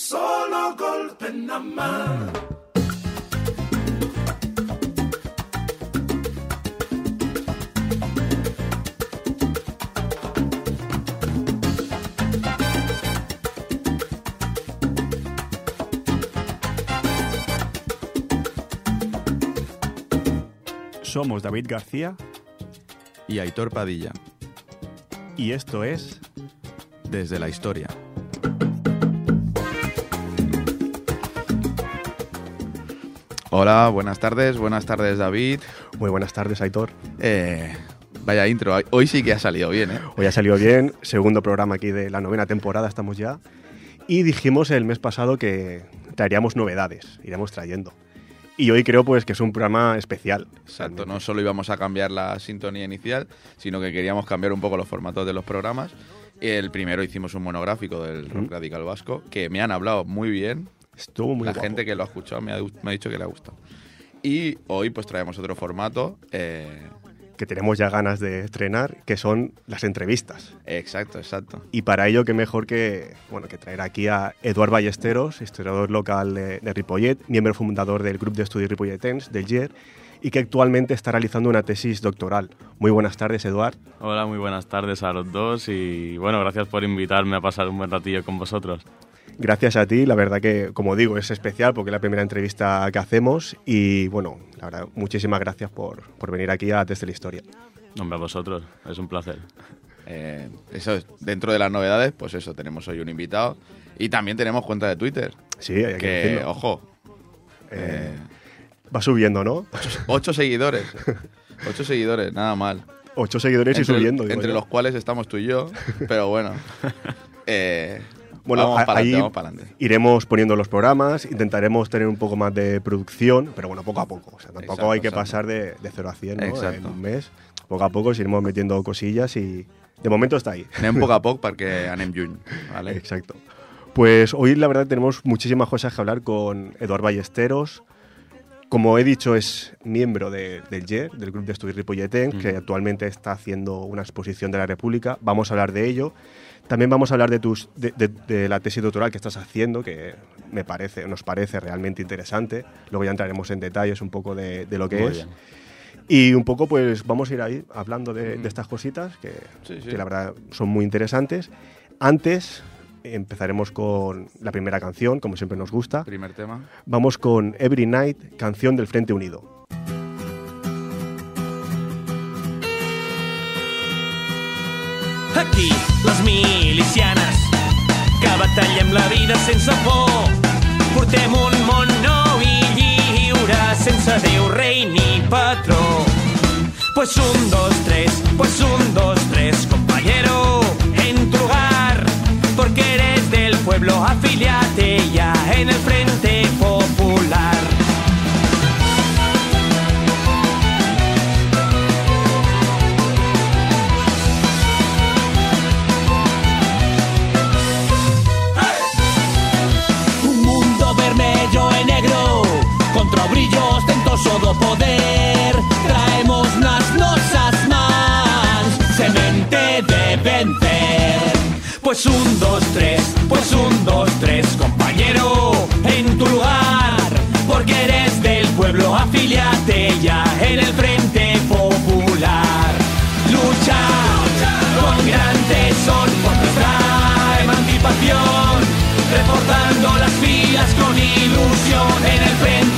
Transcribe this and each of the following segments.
solo golpe nada más. Somos David García y Aitor Padilla, y esto es desde la historia. Hola, buenas tardes, buenas tardes David. Muy buenas tardes, Aitor. Eh, vaya intro, hoy sí que ha salido bien, ¿eh? Hoy ha salido bien, segundo programa aquí de la novena temporada, estamos ya. Y dijimos el mes pasado que traeríamos novedades, iremos trayendo. Y hoy creo pues que es un programa especial. Exacto, no solo íbamos a cambiar la sintonía inicial, sino que queríamos cambiar un poco los formatos de los programas. El primero hicimos un monográfico del rock radical vasco, que me han hablado muy bien. Estuvo muy La guapo. gente que lo ha escuchado me ha, me ha dicho que le ha gustado. Y hoy pues traemos otro formato. eh, que tenemos ya ganas de estrenar, que son las entrevistas. exacto, exacto. Y para ello, qué mejor que, bueno, que traer aquí a Eduard Ballesteros, historiador local de, de Ripollet, miembro fundador del Grupo de Estudios Ripolletens, del GIER, y que actualmente está realizando una tesis doctoral. Muy buenas tardes, Eduard. Hola, muy buenas tardes a los dos y bueno, gracias por invitarme a pasar un buen ratillo con vosotros. Gracias a ti, la verdad que, como digo, es especial porque es la primera entrevista que hacemos y, bueno, la verdad, muchísimas gracias por, por venir aquí a Desde la Historia. Hombre, a vosotros, es un placer. Eh, eso es, dentro de las novedades, pues eso, tenemos hoy un invitado. Y también tenemos cuenta de Twitter. Sí, hay que, Que, decirlo. ojo, Eh, va subiendo, ¿no? ocho seguidores. Ocho seguidores, nada mal. Ocho seguidores y subiendo. digo entre yo. los cuales estamos tú y yo. Pero bueno. Bueno, vamos ahí adelante, iremos poniendo los programas, intentaremos tener un poco más de producción, pero bueno, poco a poco. O sea, tampoco Exacto, hay que exacto. pasar de, de 0 a 100 ¿no? En un mes. Poco a poco iremos metiendo cosillas y de momento está ahí. Anem poc a poc perquè anem lluny. Vale? Exacto. Pues hoy la verdad tenemos muchísimas cosas que hablar con Eduard Ballesteros. Como he dicho, es miembro de- del GER, del Grupo de Estudios Ripolletens, que actualmente está haciendo una exposición de la República. Vamos a hablar de ello. También vamos a hablar de, tus, de, de- de la tesis doctoral que estás haciendo, que me parece, nos parece realmente interesante. Luego ya entraremos en detalles un poco de, de lo que Muy es. bien. Y un poco, pues vamos a ir ahí hablando de, de estas cositas que, Sí, sí. que la verdad son muy interesantes. Antes empezaremos con la primera canción, como siempre nos gusta. Primer tema. Vamos con Every Night, canción del Frente Unido. Aquí, les milicianes, que batallem la vida sense por. Portem un món nou i lliure, sense Déu, rei ni patró. Pues un, dos, tres, pues un, dos, tres, compañero, en tu lugar, porque eres del pueblo, afiliate ya en el Frente Popular. Pues un, dos, tres, pues un, dos, tres Compañero, en tu lugar Porque eres del pueblo, afiliate ya En el Frente Popular. Lucha con gran tesón por nuestra emancipación reforzando las filas con ilusión en el Frente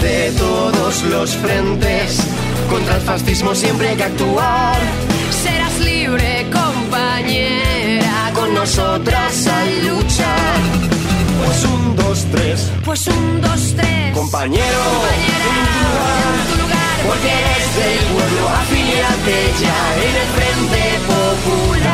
Desde todos los frentes, contra el fascismo siempre hay que actuar. Serás libre, compañera. Con nosotras al luchar. Pues un, dos, tres, Pues un, dos, tres. compañero, Compañera, en tu lugar. porque eres del pueblo, afíliate ya en el Frente Popular.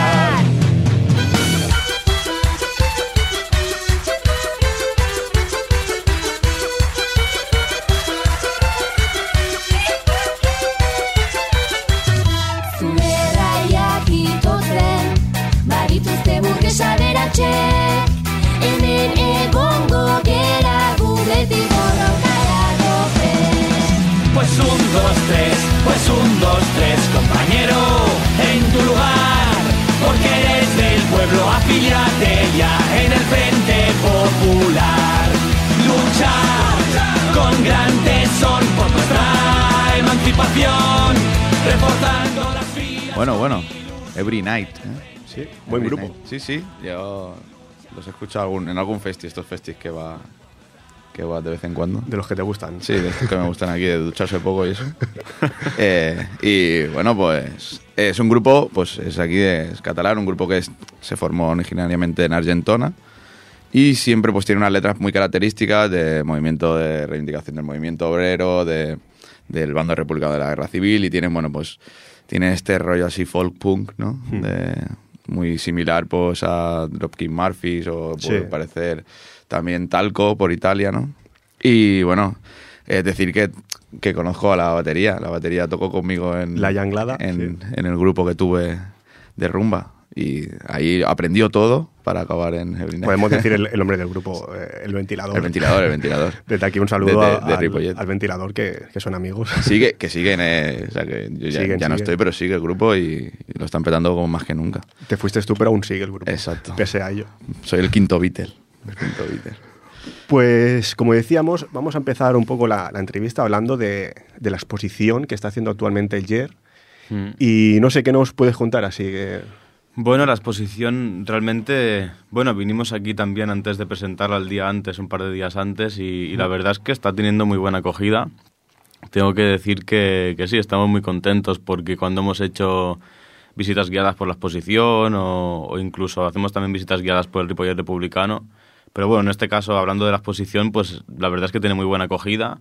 Bueno, bueno. Every Night. ¿eh? Sí, buen Every grupo. Night. Sí, sí. Yo los he escuchado algún- en algún festi, estos festis que va, que va de vez en cuando. De los que te gustan. Sí, de estos que me gustan aquí, de ducharse poco y eso. Eh, y bueno, pues es un grupo, pues es aquí, de- es catalán, un grupo que es- se formó originariamente en Argentona y siempre pues tiene unas letras muy características de movimiento de reivindicación del movimiento obrero, de, del bando republicano de la guerra civil y tienen, bueno, pues tiene este rollo así folk punk, ¿no? De- muy similar pues a Dropkick Murphys o por Sí. parecer también Talco por Italia, ¿no? Y bueno, es decir que, que conozco a la batería. La batería tocó conmigo en La Yanglada, en, sí. en el grupo que tuve de rumba. Y ahí aprendió todo para acabar en Night. Podemos decir el, el nombre del grupo, eh, el ventilador. el ventilador, el ventilador. Desde aquí un saludo De- de- al, ventilador, que, que son amigos. Sigue, que siguen, eh, o sea que yo ya, Siguen, ya no estoy, pero sigue el grupo y, y lo están petando como más que nunca. Te fuiste tú, pero aún sigue el grupo. Exacto. Pese a ello. Soy el quinto Beatle. El quinto Beatle. Pues, como decíamos, vamos a empezar un poco la, la entrevista hablando de, de la exposición que está haciendo actualmente el YER. Mm. Y no sé qué nos puedes contar, así que... Bueno, la exposición realmente, bueno, vinimos aquí también antes de presentarla el día antes, un par de días antes, y, y la verdad es que está teniendo muy buena acogida. Tengo que decir que, que sí, estamos muy contentos porque cuando hemos hecho visitas guiadas por la exposición o, o incluso hacemos también visitas guiadas por el Ripollet Republicano, pero bueno, en este caso, hablando de la exposición, pues la verdad es que tiene muy buena acogida.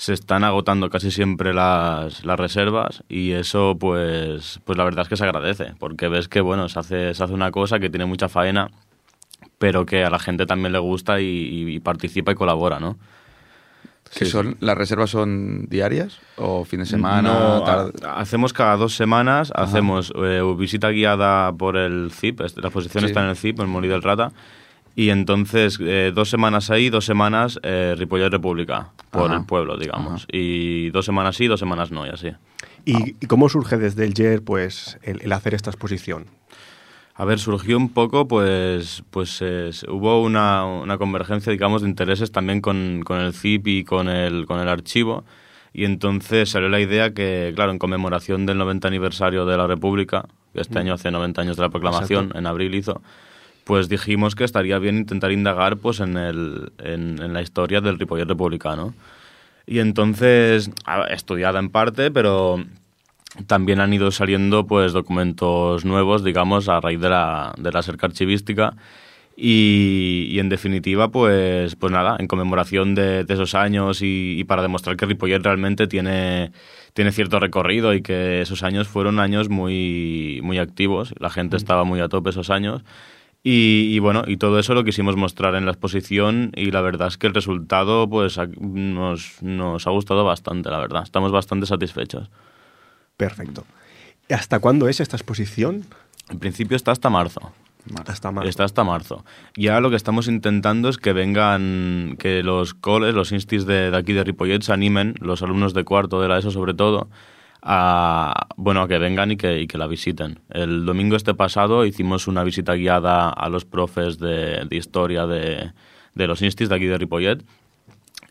Se están agotando casi siempre las, las reservas y eso, pues, pues la verdad es que se agradece, porque ves que, bueno, se hace, se hace una cosa que tiene mucha faena, pero que a la gente también le gusta y, participa y colabora, ¿no? ¿Que Sí, son, ¿Las reservas son diarias o fin de semana? No, tarde? hacemos cada dos semanas, hacemos eh, visita guiada por el CIP, la exposición Sí. está en el CIP, en Molí del Rata, y entonces eh, dos semanas ahí, dos semanas eh, Ripollet República, por Ajá. el pueblo, digamos. Y dos semanas sí, dos semanas no, y así. ¿Y, y cómo surge desde el YER pues, el, el hacer esta exposición? A ver, surgió un poco, pues, pues eh, hubo una, una convergencia, digamos, de intereses también con, con el CIP y con el, con el archivo. Y entonces salió la idea que, claro, en conmemoración del 90 aniversario de la República, que este año hace 90 años de la proclamación, Exacto. en abril hizo, pues dijimos que estaría bien intentar indagar pues en, el, en, en la historia del Ripollet republicano. Y entonces, estudiada en parte, pero también han ido saliendo pues documentos nuevos, digamos, a raíz de la, de la cerca archivística. Y, y, en definitiva, pues, pues nada, en conmemoración de, de esos años y, y para demostrar que Ripollet realmente tiene, tiene cierto recorrido y que esos años fueron años muy, muy activos. La gente estaba muy a tope esos años. Y, y bueno, y todo eso lo quisimos mostrar en la exposición y la verdad es que el resultado pues nos, nos ha gustado bastante, la verdad. Estamos bastante satisfechos. Perfecto. ¿Hasta cuándo es esta exposición? En principio está hasta marzo. Hasta marzo. Está hasta marzo. Y ahora lo que estamos intentando es que vengan, que los coles, los instis de, de aquí de Ripollet se animen, los alumnos de cuarto de la ESO sobre todo, a, bueno, a que vengan y que, y que la visiten. El domingo este pasado hicimos una visita guiada a los profes de, de historia de, de los instis de aquí de Ripollet.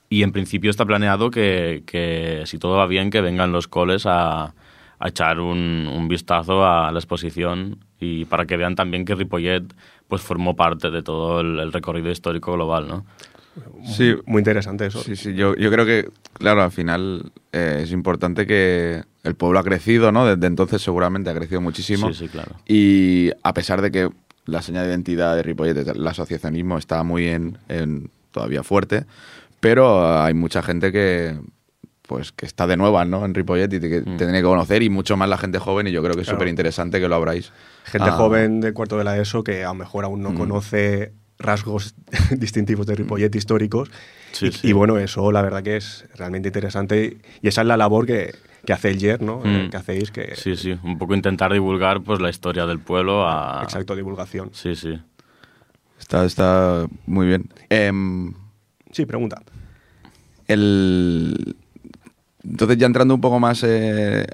Y en principio está planeado que, que si todo va bien, que vengan los coles a, a echar un, un vistazo a la exposición y para que vean también que Ripollet pues formó parte de todo el, el recorrido histórico global, ¿no? Sí, Muy interesante eso. Sí, sí, yo, yo creo que, claro, al final eh, es importante que el pueblo ha crecido, ¿no? Desde entonces seguramente ha crecido muchísimo. Sí, sí, claro. Y a pesar de que la señal de identidad de Ripollet, el asociacionismo, está muy en, en- todavía fuerte, pero hay mucha gente que pues que está de nuevas, ¿no? En Ripollet y que Mm. tendría que conocer y mucho más la gente joven y yo creo que es Claro. súper interesante que lo abráis. Gente Ah, joven de cuarto de la ESO que a lo mejor aún no Mm. conoce rasgos distintivos de Ripollet históricos. Sí, y, sí. y bueno, eso la verdad que es realmente interesante y esa es la labor que, que hace el YER, ¿no? Eh, Mm. que hacéis, que Sí, sí, un poco intentar divulgar pues la historia del pueblo a... exacto, divulgación. Sí, sí. Está, está muy bien. Em, Sí, pregunta. el entonces ya entrando un poco más eh,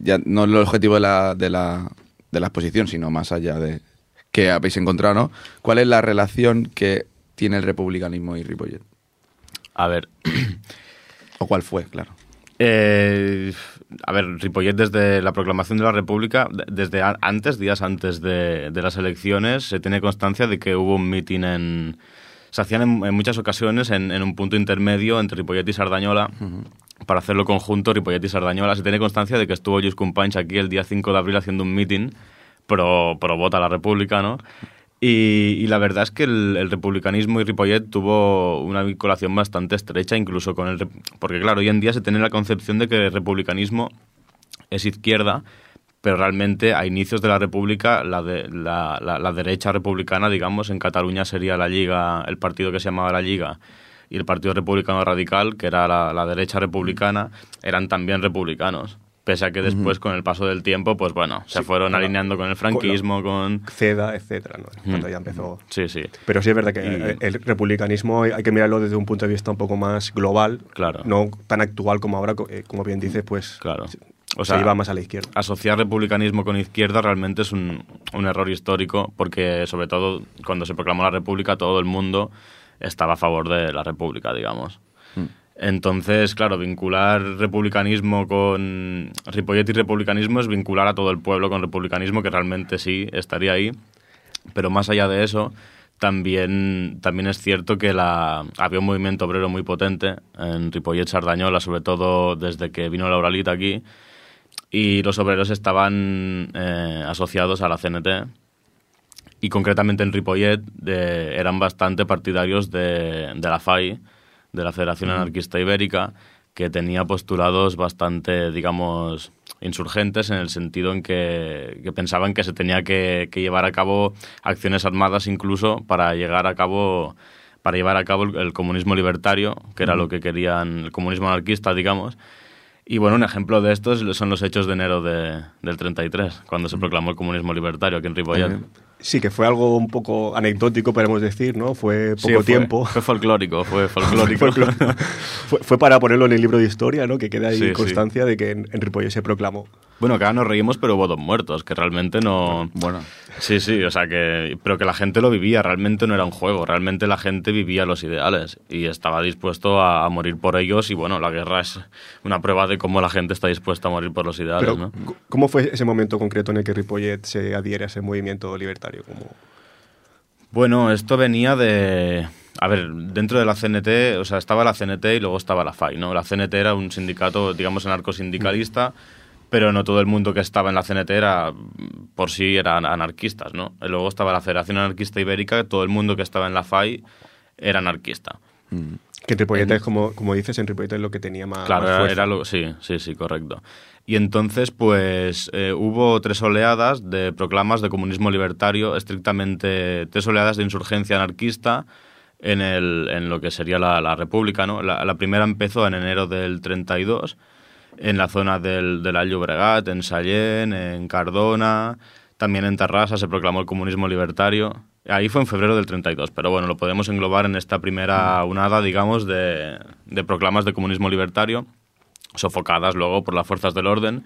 ya no el objetivo de la, de la de la exposición sino más allá de que habéis encontrado ¿no? cuál es la relación que tiene el republicanismo y Ripollet A ver, o cuál fue claro. Eh, a ver, Ripollet desde la proclamación de la República, de- desde a- antes, días antes de, de las elecciones, se tiene constancia de que hubo un mitin en... Se hacían en, en muchas ocasiones en, en un punto intermedio entre Ripollet y Sardañola. Para hacerlo conjunto Ripollet y Sardañola. Se tiene constancia de que estuvo Lluís Companys aquí el día 5 de abril haciendo un mitin pro, vota a la República, ¿no? Y, la verdad es que el, republicanismo y Ripollet tuvo una vinculación bastante estrecha, incluso con el... Porque claro, hoy en día se tiene la concepción de que el republicanismo es izquierda, pero realmente a inicios de la República la, de, la, la- derecha republicana, digamos, en Cataluña sería la Liga, el partido que se llamaba la Liga, y el Partido Republicano Radical, que era la derecha republicana, eran también republicanos. Pese a que después, con el paso del tiempo, pues bueno, se Sí, fueron claro. alineando con el franquismo, con... CEDA, etcétera, ¿no? Cuando Mm. ya empezó. Sí, sí. Pero sí es verdad que Y- el republicanismo hay que mirarlo desde un punto de vista un poco más global, Claro. no tan actual como ahora, eh, como bien dices, pues Claro. O se sea, iba más a la izquierda. asociar republicanismo con izquierda realmente es un, un error histórico porque sobre todo cuando se proclamó la república todo el mundo estaba a favor de la república, digamos. Entonces, claro, vincular republicanismo con Ripollet y republicanismo es vincular a todo el pueblo con republicanismo, que realmente sí estaría ahí. Pero más allá de eso, también, también es cierto que la, había un movimiento obrero muy potente en Ripollet Sardañola, sobre todo desde que vino la Uralita aquí, y los obreros estaban eh, asociados a la CNT y concretamente en Ripollet de- eran bastante partidarios de la FAI, de la Federación Anarquista Ibérica, que tenía postulados bastante, digamos, insurgentes en el sentido en que, que pensaban que se tenía que, que llevar a cabo acciones armadas incluso para llegar a cabo para llevar a cabo el, el comunismo libertario, que era lo que querían, el comunismo anarquista, digamos. Y bueno, un ejemplo de estos son los hechos de enero de- del 33, cuando se proclamó el comunismo libertario aquí en Ripollet. Sí, que fue algo un poco anecdótico, podemos decir, ¿no? Fue poco Sí, fue- tiempo. Fue folclórico, fue folclórico. Fue, fue para ponerlo en el libro de historia, ¿no? Que queda ahí Sí, sí. constancia de que en, en Ripollet se proclamó. bueno, que ahora nos reímos, pero hubo dos muertos, que realmente no... Bueno, Sí, sí, o sea que... Pero que la gente lo vivía, realmente no era un juego, realmente la gente vivía los ideales y estaba dispuesto a, a morir por ellos y bueno, la guerra es una prueba de cómo la gente está dispuesta a morir por los ideales, Pero, ¿no? ¿cómo fue ese momento concreto en el que Ripollet se adhiere a ese movimiento libertario? Como... Bueno, esto venía de... A ver, dentro de la CNT, o sea, estaba la CNT y luego estaba la FAI, ¿no? La CNT era un sindicato, digamos, anarcosindicalista, pero no todo el mundo que estaba en la CNT era, por sí, eran anarquistas, ¿no? Y luego estaba la Federación Anarquista Ibérica, todo el mundo que estaba en la FAI era anarquista. Que en Ripollet es, como, como dices, en Ripollet es lo que tenía más, Claro, más era, fuerza. era lo, sí, sí, sí, correcto. Y entonces, pues, eh, hubo tres oleadas de proclamas de comunismo libertario, estrictamente tres oleadas de insurgencia anarquista en, el, en lo que sería la, la República, ¿no? La, primera empezó en enero del 32, en la zona del, del All Llobregat, en Sallén, en Cardona, también en Terrassa se proclamó el comunismo libertario. Ahí fue en febrero del 32, pero bueno, lo podemos englobar en esta primera unada, digamos, de, de proclamas de comunismo libertario, sofocadas luego por las fuerzas del orden.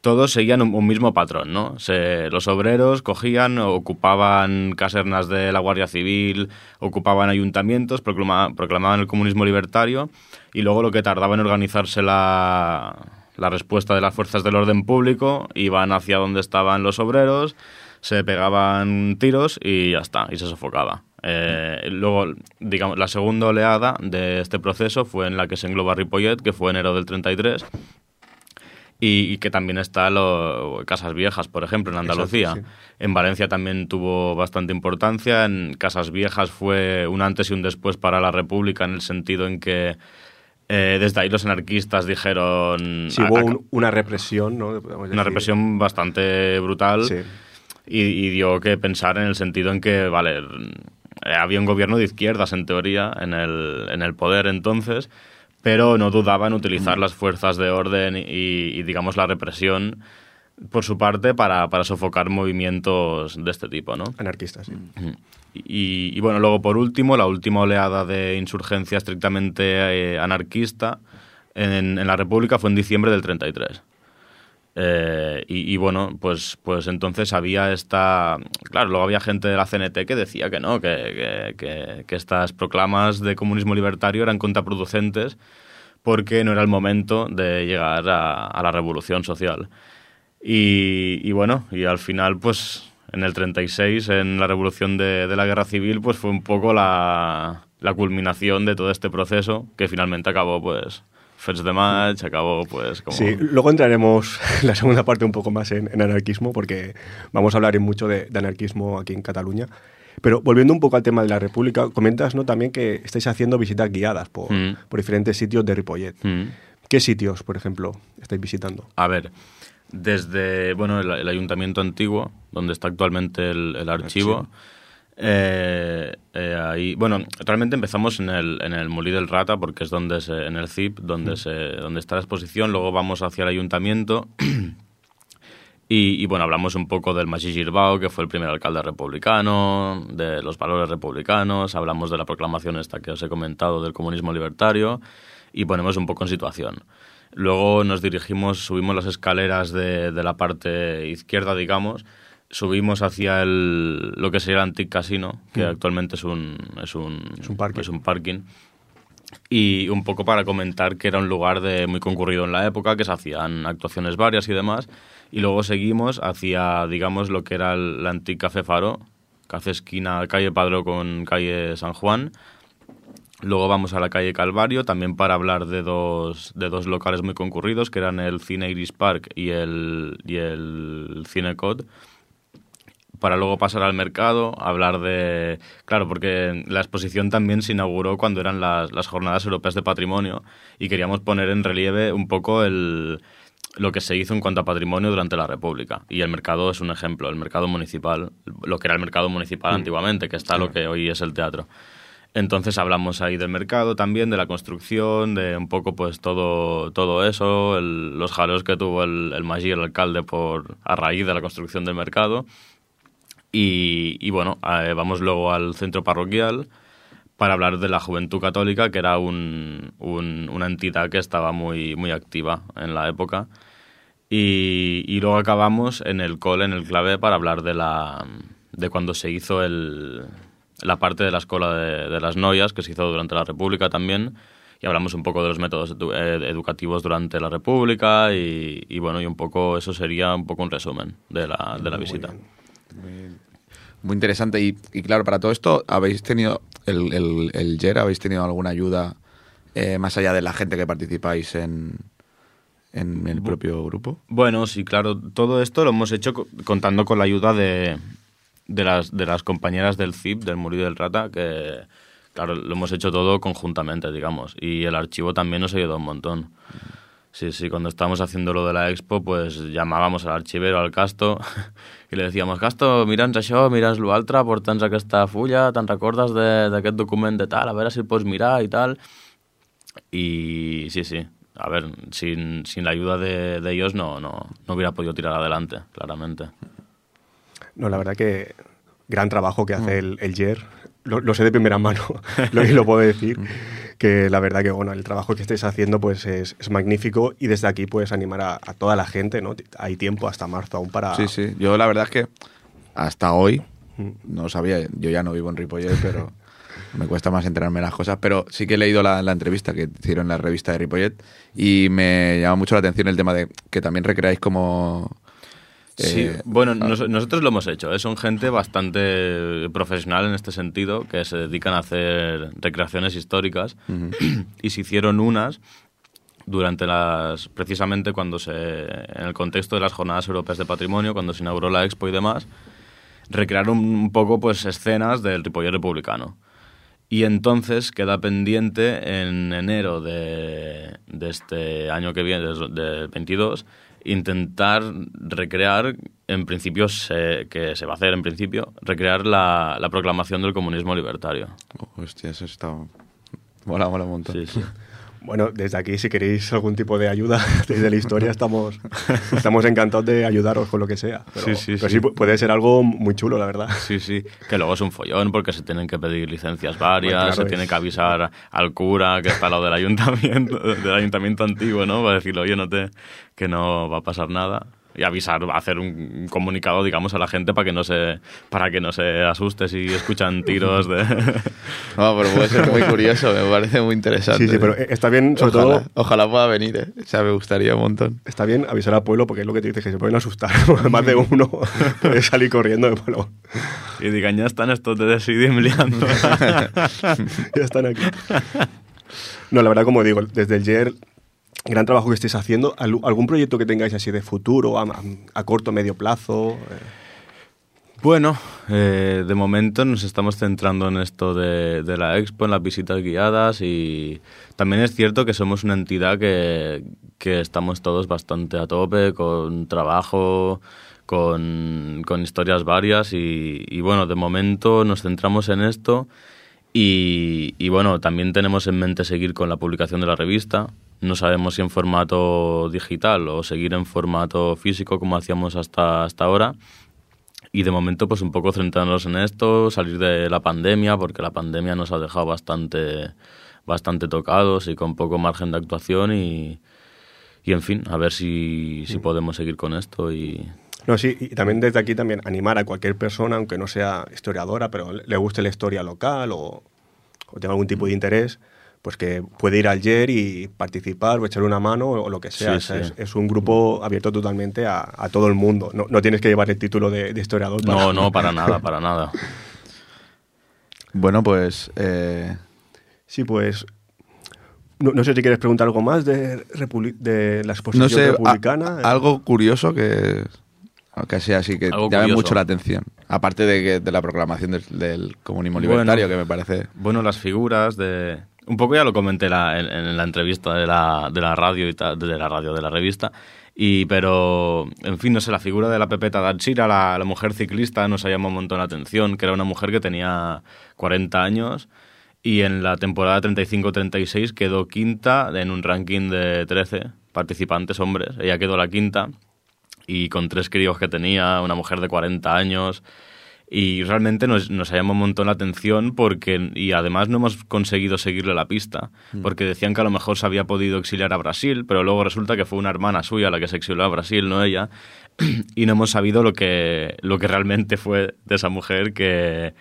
Todos seguían un, mismo patrón, ¿no? Se- los obreros cogían, ocupaban casernas de la Guardia Civil, ocupaban ayuntamientos, proclama- proclamaban el comunismo libertario y luego lo que tardaba en organizarse la, la respuesta de las fuerzas del orden público, iban hacia donde estaban los obreros, se pegaban tiros y ya está, y se sofocaba. Eh, luego, digamos, la segunda oleada de este proceso fue en la que se engloba Ripollet, que fue enero del 33, y, y que también está lo, Casas Viejas, por ejemplo, en Andalucía. Exacto, En Valencia también tuvo bastante importancia. En Casas Viejas fue un antes y un después para la República en el sentido en que eh, desde ahí los anarquistas dijeron... Sí, "A- hubo a- un- una represión, ¿no? Una represión bastante brutal Sí. y, y dio que pensar en el sentido en que, vale, había un gobierno de izquierdas en teoría en el, en el poder entonces, pero no dudaba en utilizar las fuerzas de orden y, y, digamos, la represión por su parte para, para sofocar movimientos de este tipo, ¿no? Anarquistas, sí. Y, y, bueno, luego por último, la última oleada de insurgencia estrictamente eh, anarquista en, en la República fue en diciembre del 33. Eh, y, bueno, pues, pues entonces había esta... Claro, luego había gente de la CNT que decía que no, que, que, estas proclamas de comunismo libertario eran contraproducentes porque no era el momento de llegar a, la revolución social. Y, bueno, y al final, pues en el 36, en la revolución de, la guerra civil, pues fue un poco la culminación de todo este proceso que finalmente acabó, pues, First de Match, acabó, pues, como... Sí, luego entraremos en la segunda parte un poco más en, en anarquismo, porque vamos a hablar mucho de, de anarquismo aquí en Cataluña. Pero volviendo un poco al tema de la República, comentas ¿no? también que estáis haciendo visitas guiadas por, Mm. por diferentes sitios de Ripollet. Mm. ¿Qué sitios, por ejemplo, estáis visitando? A ver, desde bueno el, el ayuntamiento antiguo, donde está actualmente el, el archivo, eh, eh, ahí, bueno, realmente empezamos en el, en el Molí del Rata, porque es donde se, en el CIP, donde, se, donde está la exposición, luego vamos hacia el ayuntamiento. Y, y, bueno, hablamos un poco del Magí Girbao, que fue el primer alcalde republicano, de los valores republicanos, hablamos de la proclamación esta que os he comentado del comunismo libertario. Y ponemos un poco en situación. Luego nos dirigimos, subimos las escaleras de, de la parte izquierda, digamos, subimos hacia el, lo que sería el Antic Casino, que Mm. actualmente es un, es un, Es un parking. es un parking. Y un poco para comentar que era un lugar de, muy concurrido en la época, que se hacían actuaciones varias y demás. Y luego seguimos hacia, digamos, lo que era el, el Antic Café Faro, que hace esquina calle Padró con calle San Juan. Luego vamos a la calle Calvario, también para hablar de dos, de dos locales muy concurridos, que eran el Cine Iris Park y el, y el Cine Cod. Para luego pasar al mercado, hablar de... Claro, porque la exposición también se inauguró cuando eran las, las Jornadas Europeas de Patrimonio y queríamos poner en relieve un poco el, lo que se hizo en cuanto a patrimonio durante la República. Y el mercado es un ejemplo, el mercado municipal, lo que era el mercado municipal antiguamente, que está lo que hoy es el teatro. Entonces hablamos ahí del mercado también, de la construcción, de un poco pues todo, todo eso, el- los jaleos que tuvo el, el Magí, el alcalde, por, a raíz de la construcción del mercado. Y, y bueno, eh, vamos luego al centro parroquial para hablar de la Juventud Católica, que era un- un- una entidad que estaba muy, muy activa en la época. Y, y luego acabamos en el cole, en el clave, para hablar de, la, de cuando se hizo el, la parte de la escuela de, de las noyas, que se hizo durante la República también. Y hablamos un poco de los métodos edu- eh, educativos durante la República y, y bueno, y un poco eso sería un poco un resumen de la, de la visita. Muy interesante. Y, y claro, para todo esto, ¿habéis tenido, el, el, el YER, habéis tenido alguna ayuda eh, más allá de la gente que participáis en, en el propio grupo? Bueno, sí, claro. Todo esto lo hemos hecho co- contando con la ayuda de, de, las, de las compañeras del CIP, del Murillo del Rata, que, claro, lo hemos hecho todo conjuntamente, digamos. Y el archivo también nos ayudó un montón. Sí, sí, cuando estábamos haciendo lo de la expo, pues llamábamos al archivero, al Casto, i li decíamos, Casto, mira'ns això, mira'ns l'altre, porta'ns aquesta fulla, te'n recordes de- d'aquest document de tal, a veure si el pots mirar i tal. Y sí, sí. A ver, sin, sin la ayuda de, de ellos no, no, no hubiera podido tirar adelante, claramente. No, la verdad que gran trabajo que hace el, el YER. Lo, lo sé de primera mano, lo, lo puedo decir. Que la verdad que bueno, el trabajo que estáis haciendo pues es, es magnífico y desde aquí puedes animar a, a toda la gente, ¿no? Hay tiempo hasta marzo aún para... Sí, sí. Yo la verdad es que hasta hoy Mm. no sabía, yo ya no vivo en Ripollet, pero me cuesta más enterarme las cosas, pero sí que he leído la, la entrevista que hicieron en la revista de Ripollet y me llama mucho la atención el tema de que también recreáis como... Sí, eh, bueno, nos- nosotros lo hemos hecho. ¿eh? Son gente bastante profesional en este sentido, que se dedican a hacer recreaciones históricas. y se hicieron unas durante las. precisamente cuando se. en el contexto de las Jornadas Europeas de Patrimonio, cuando se inauguró la Expo y demás, recrearon un poco pues escenas del Ripollet republicano. Y entonces queda pendiente en enero de, de este año que viene, del del 22, intentar recrear, en principio, se- que se va a hacer en principio, recrear la, la proclamación del comunismo libertario. oh, hostia, eso está... Mola, mola un montón. Sí, sí. Bueno, desde aquí, si queréis algún tipo de ayuda desde la historia, estamos, estamos encantados de ayudaros con lo que sea. Pero Sí, sí, pero sí. pu- puede ser algo muy chulo, la verdad. Sí, sí, que luego es un follón porque se tienen que pedir licencias varias, Bueno, claro, se es- tiene que avisar al cura que está al lado del ayuntamiento, del ayuntamiento antiguo, ¿no? Para decirle, oye, no te, que no va a pasar nada. Y avisar, hacer un comunicado, digamos, a la gente para que no se, para que no se asuste si escuchan tiros de... No, pero puede ser muy curioso, me parece muy interesante. Sí, sí, pero está bien, sobre ojalá, todo, Ojalá pueda venir, ¿eh? O sea, me gustaría un montón. está bien avisar al pueblo porque es lo que te dices, que se pueden asustar. Más de uno puede salir corriendo de pueblo. y digan, ya están estos de Decidim liando. ya están aquí. No, la verdad, como digo, desde el YER, gran trabajo que estéis haciendo. ¿Al- ¿Algún proyecto que tengáis así de futuro, a, a- corto, medio plazo? Eh, Bueno, eh, de momento nos estamos centrando en esto de, de la expo, en las visitas guiadas y también es cierto que somos una entidad que, que estamos todos bastante a tope con trabajo, con, con historias varias y, y bueno, de momento nos centramos en esto y, y bueno, también tenemos en mente seguir con la publicación de la revista. No sabemos si en formato digital o seguir en formato físico como hacíamos hasta, hasta ahora. Y de momento, pues un poco centrarnos en esto, salir de la pandemia, porque la pandemia nos ha dejado bastante, bastante tocados y con poco margen de actuación. Y, y en fin, a ver si, si podemos seguir con esto. Y No, sí, y también desde aquí también animar a cualquier persona, aunque no sea historiadora, pero le guste la historia local o, o tenga algún tipo de interés, pues que puede ir al YER y participar o echar una mano o, lo que sea. Sí, O sea, sí. Es, es un grupo abierto totalmente a, a todo el mundo. No, no tienes que llevar el título de, de historiador. para- no, no, para nada, para nada. Bueno, pues... eh, Sí, pues... No, no sé si quieres preguntar algo más de, de la exposición no sé, a- republicana. algo curioso que, que sea así, que llame mucho la atención. Aparte de, que, de la proclamación del, del comunismo Bueno. libertario, que me parece... Bueno, las figuras de... Un poco ya lo comenté la- en, en la entrevista de la, de la radio y tal, de la radio, de la revista. Y, pero, en fin, no sé, la figura de la Pepeta Dachira, la, la mujer ciclista, nos ha llamado un montón la atención, que era una mujer que tenía 40 años y en la temporada 35-36 quedó quinta en un ranking de 13 participantes hombres. Ella quedó la quinta y con tres críos que tenía, una mujer de 40 años. Y realmente nos, nos ha llamado un montón la atención porque, y además no hemos conseguido seguirle la pista, porque decían que a lo mejor se había podido exiliar a Brasil, pero luego resulta que fue una hermana suya la que se exilió a Brasil, no ella, y no hemos sabido lo que, lo que realmente fue de esa mujer que,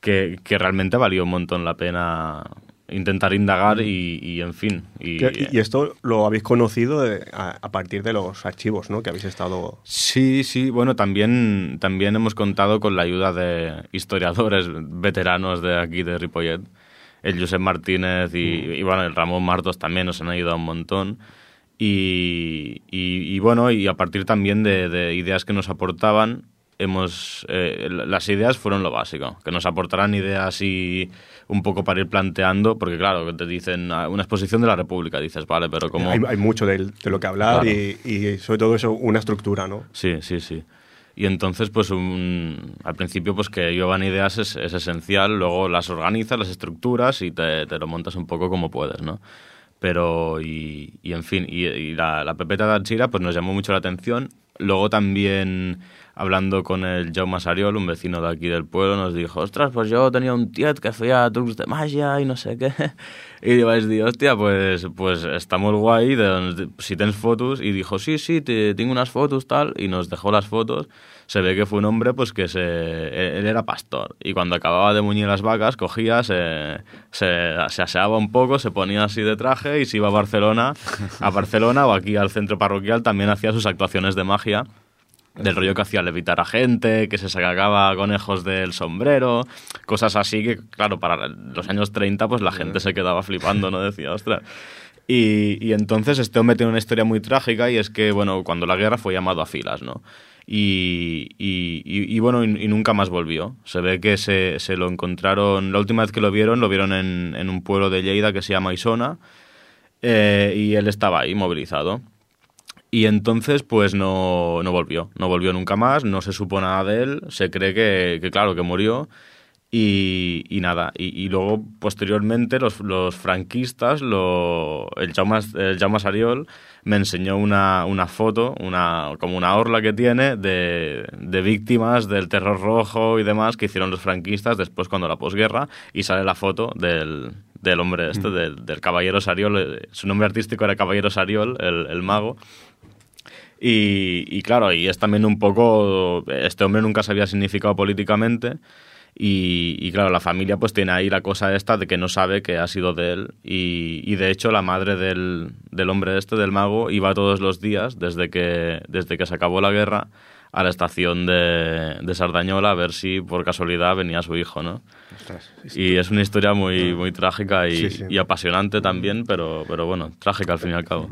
que, que realmente valió un montón la pena intentar indagar y, y, en fin. Y, esto lo habéis conocido a, a partir de los archivos, ¿no? Que habéis estado... Sí, sí, bueno, también, también hemos contado con la ayuda de historiadores veteranos de aquí de Ripollet. El Josep Martínez y, y, bueno, el Ramón Martos también nos han ayudado un montón. Y, y- y, bueno, y a partir también de, de ideas que nos aportaban, hemos eh, las ideas fueron lo básico, que nos aportarán ideas y un poco para ir planteando, porque claro, que te dicen ah, una exposición de la República, dices, vale, pero como... Hay, hay mucho de, de lo que hablar Claro. y, y sobre todo eso, una estructura, ¿no? Sí, sí, sí. Y entonces, pues un- al principio, pues que llevan ideas es, es esencial, luego las organizas, las estructuras y te, te lo montas un poco como puedes, ¿no? Pero, y, y en fin, y, y la, la Pepeta de Achira, pues nos llamó mucho la atención. Luego también, hablando con el Jaume Sariol, un vecino de aquí del pueblo, nos dijo, ostras, pues yo tenía un tiet que hacía trucs de magia y no sé qué. Y yo vaig dir, pues, pues molt guai, doncs, si tens fotos. Y dijo, sí, sí, te, tengo unas fotos, tal. Y nos dejó las fotos. Se ve que fue un hombre, pues que se, él era pastor. Y cuando acababa de muñir las vacas, cogía, se, se, se aseaba un poco, se ponía así de traje y se iba a Barcelona, a Barcelona o aquí al centro parroquial, también hacía sus actuaciones de magia del rollo que hacía levitar a gente, que se sacaba conejos del sombrero, cosas así que, claro, para los años 30 pues la gente se quedaba flipando, ¿no? Decía, ostras. Y, y entonces este hombre tiene una historia muy trágica y es que, bueno, cuando la guerra fue llamado a filas, ¿no? Y, y- y- y bueno, y, nunca más volvió. Se ve que se, se lo encontraron, la última vez que lo vieron, lo vieron en, en un pueblo de Lleida que se llama Isona eh, y él estaba ahí movilizado. Y entonces, pues no, no volvió. No volvió nunca más, no se supo nada de él. Se cree que, que, claro, que murió. Y, y nada. Y, y luego, posteriormente, los, los franquistas, lo, el, Jaume, el Jaume Sariol, me enseñó una, una foto, una, como una orla que tiene, de, de víctimas del terror rojo y demás que hicieron los franquistas después cuando la posguerra. Y sale la foto del, del hombre este, del, del caballero Sariol. eh, Su nombre artístico era Caballero Sariol, el, el mago. Y, y claro, y es también un poco, este hombre nunca se había significado políticamente y, y claro, la familia pues tiene ahí la cosa esta de que no sabe que ha sido de él y, y de hecho la madre del, del hombre este, del mago, iba todos los días desde que, desde que se acabó la guerra a la estación de, de Sardañola a ver si por casualidad venía su hijo, ¿no? Y es una historia muy, muy trágica y, Sí, sí. y apasionante también, pero, pero bueno, trágica al fin y al cabo.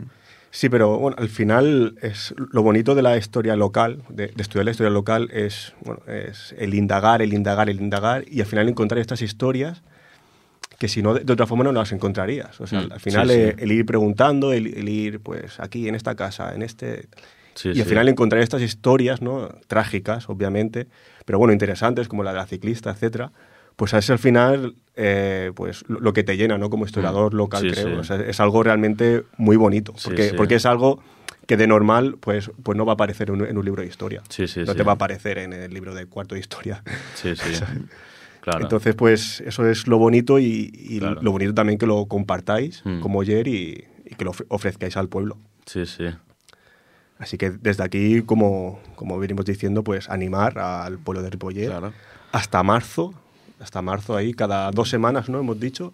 Sí, pero bueno, al final es lo bonito de la historia local, de, de estudiar la historia local, es, bueno, es el indagar, el indagar, el indagar, y al final encontrar estas historias que si no, de, de otra forma no las encontrarías. O sea, Mm, al final sí, sí. el ir preguntando, el, el ir, pues, aquí, en esta casa, en este... Sí, y al final encontrar estas historias, ¿no? Trágicas, obviamente, pero bueno, interesantes, como la de la ciclista, etcétera, pues es al final eh, pues lo, que te llena, ¿no? Como historiador local, Mm. Sí, creo. sí. O sea, es algo realmente muy bonito, porque, sí. porque es algo que de normal pues, pues no va a aparecer en un, libro de historia. Sí, sí, no te va a aparecer en el libro de cuarto de historia. Sí, sí. Claro. Entonces, pues eso es lo bonito y, y Claro. lo bonito también que lo compartáis Mm. como ayer y, y que lo ofre- ofrezcáis al pueblo. sí, sí. Así que desde aquí, como, como venimos diciendo, pues animar al pueblo de Ripollet Claro. hasta marzo, hasta marzo ahí, cada dos semanas, ¿no? Hemos dicho.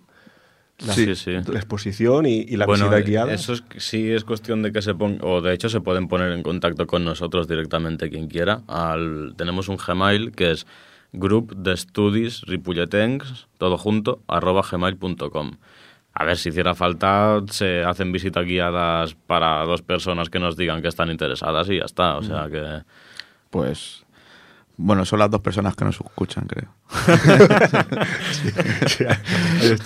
La, Sí, sí. la exposición y, y la bueno, visita guiada. eso es, sí es cuestión de que se pongan, o de hecho se pueden poner en contacto con nosotros directamente quien quiera. Al, tenemos un Gmail que es group de estudis ripolletencs, todo junto, arroba gmail.com. A ver, si hiciera falta, se hacen visitas guiadas para dos personas que nos digan que están interesadas y ya está. O sea que... Pues. Bueno, son las dos personas que nos escuchan, creo. Ahí.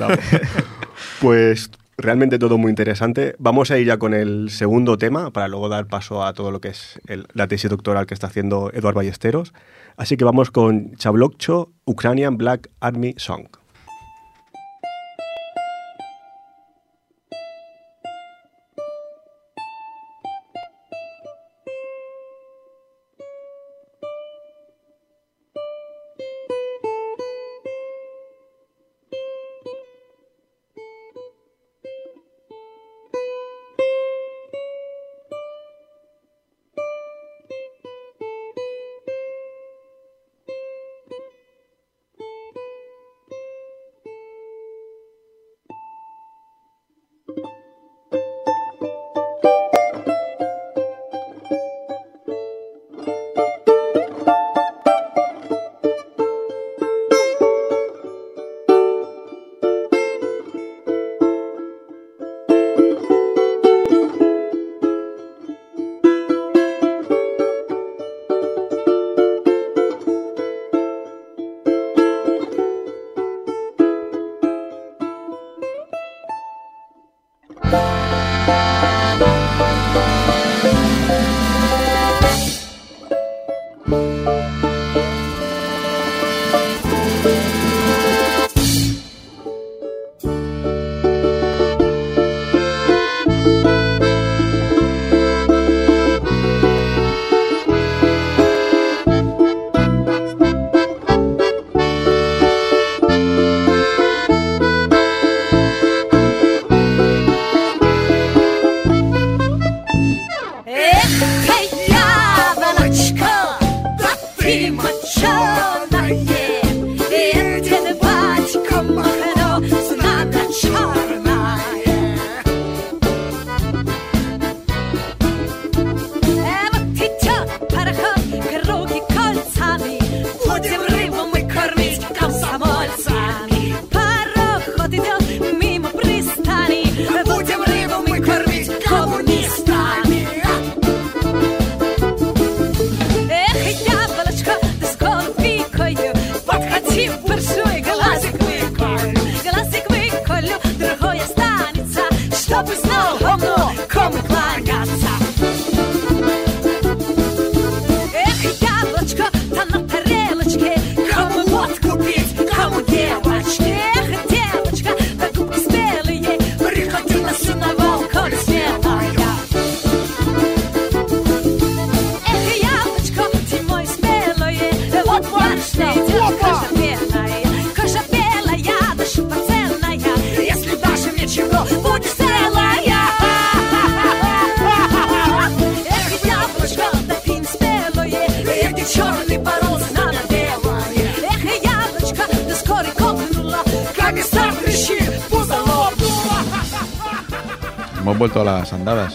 Pues realmente todo muy interesante. Vamos a ir ya con el segundo tema para luego dar paso a todo lo que es el- la tesis doctoral que está haciendo Eduard Ballesteros. Así que vamos con Chablokcho, Ukrainian Black Army Song.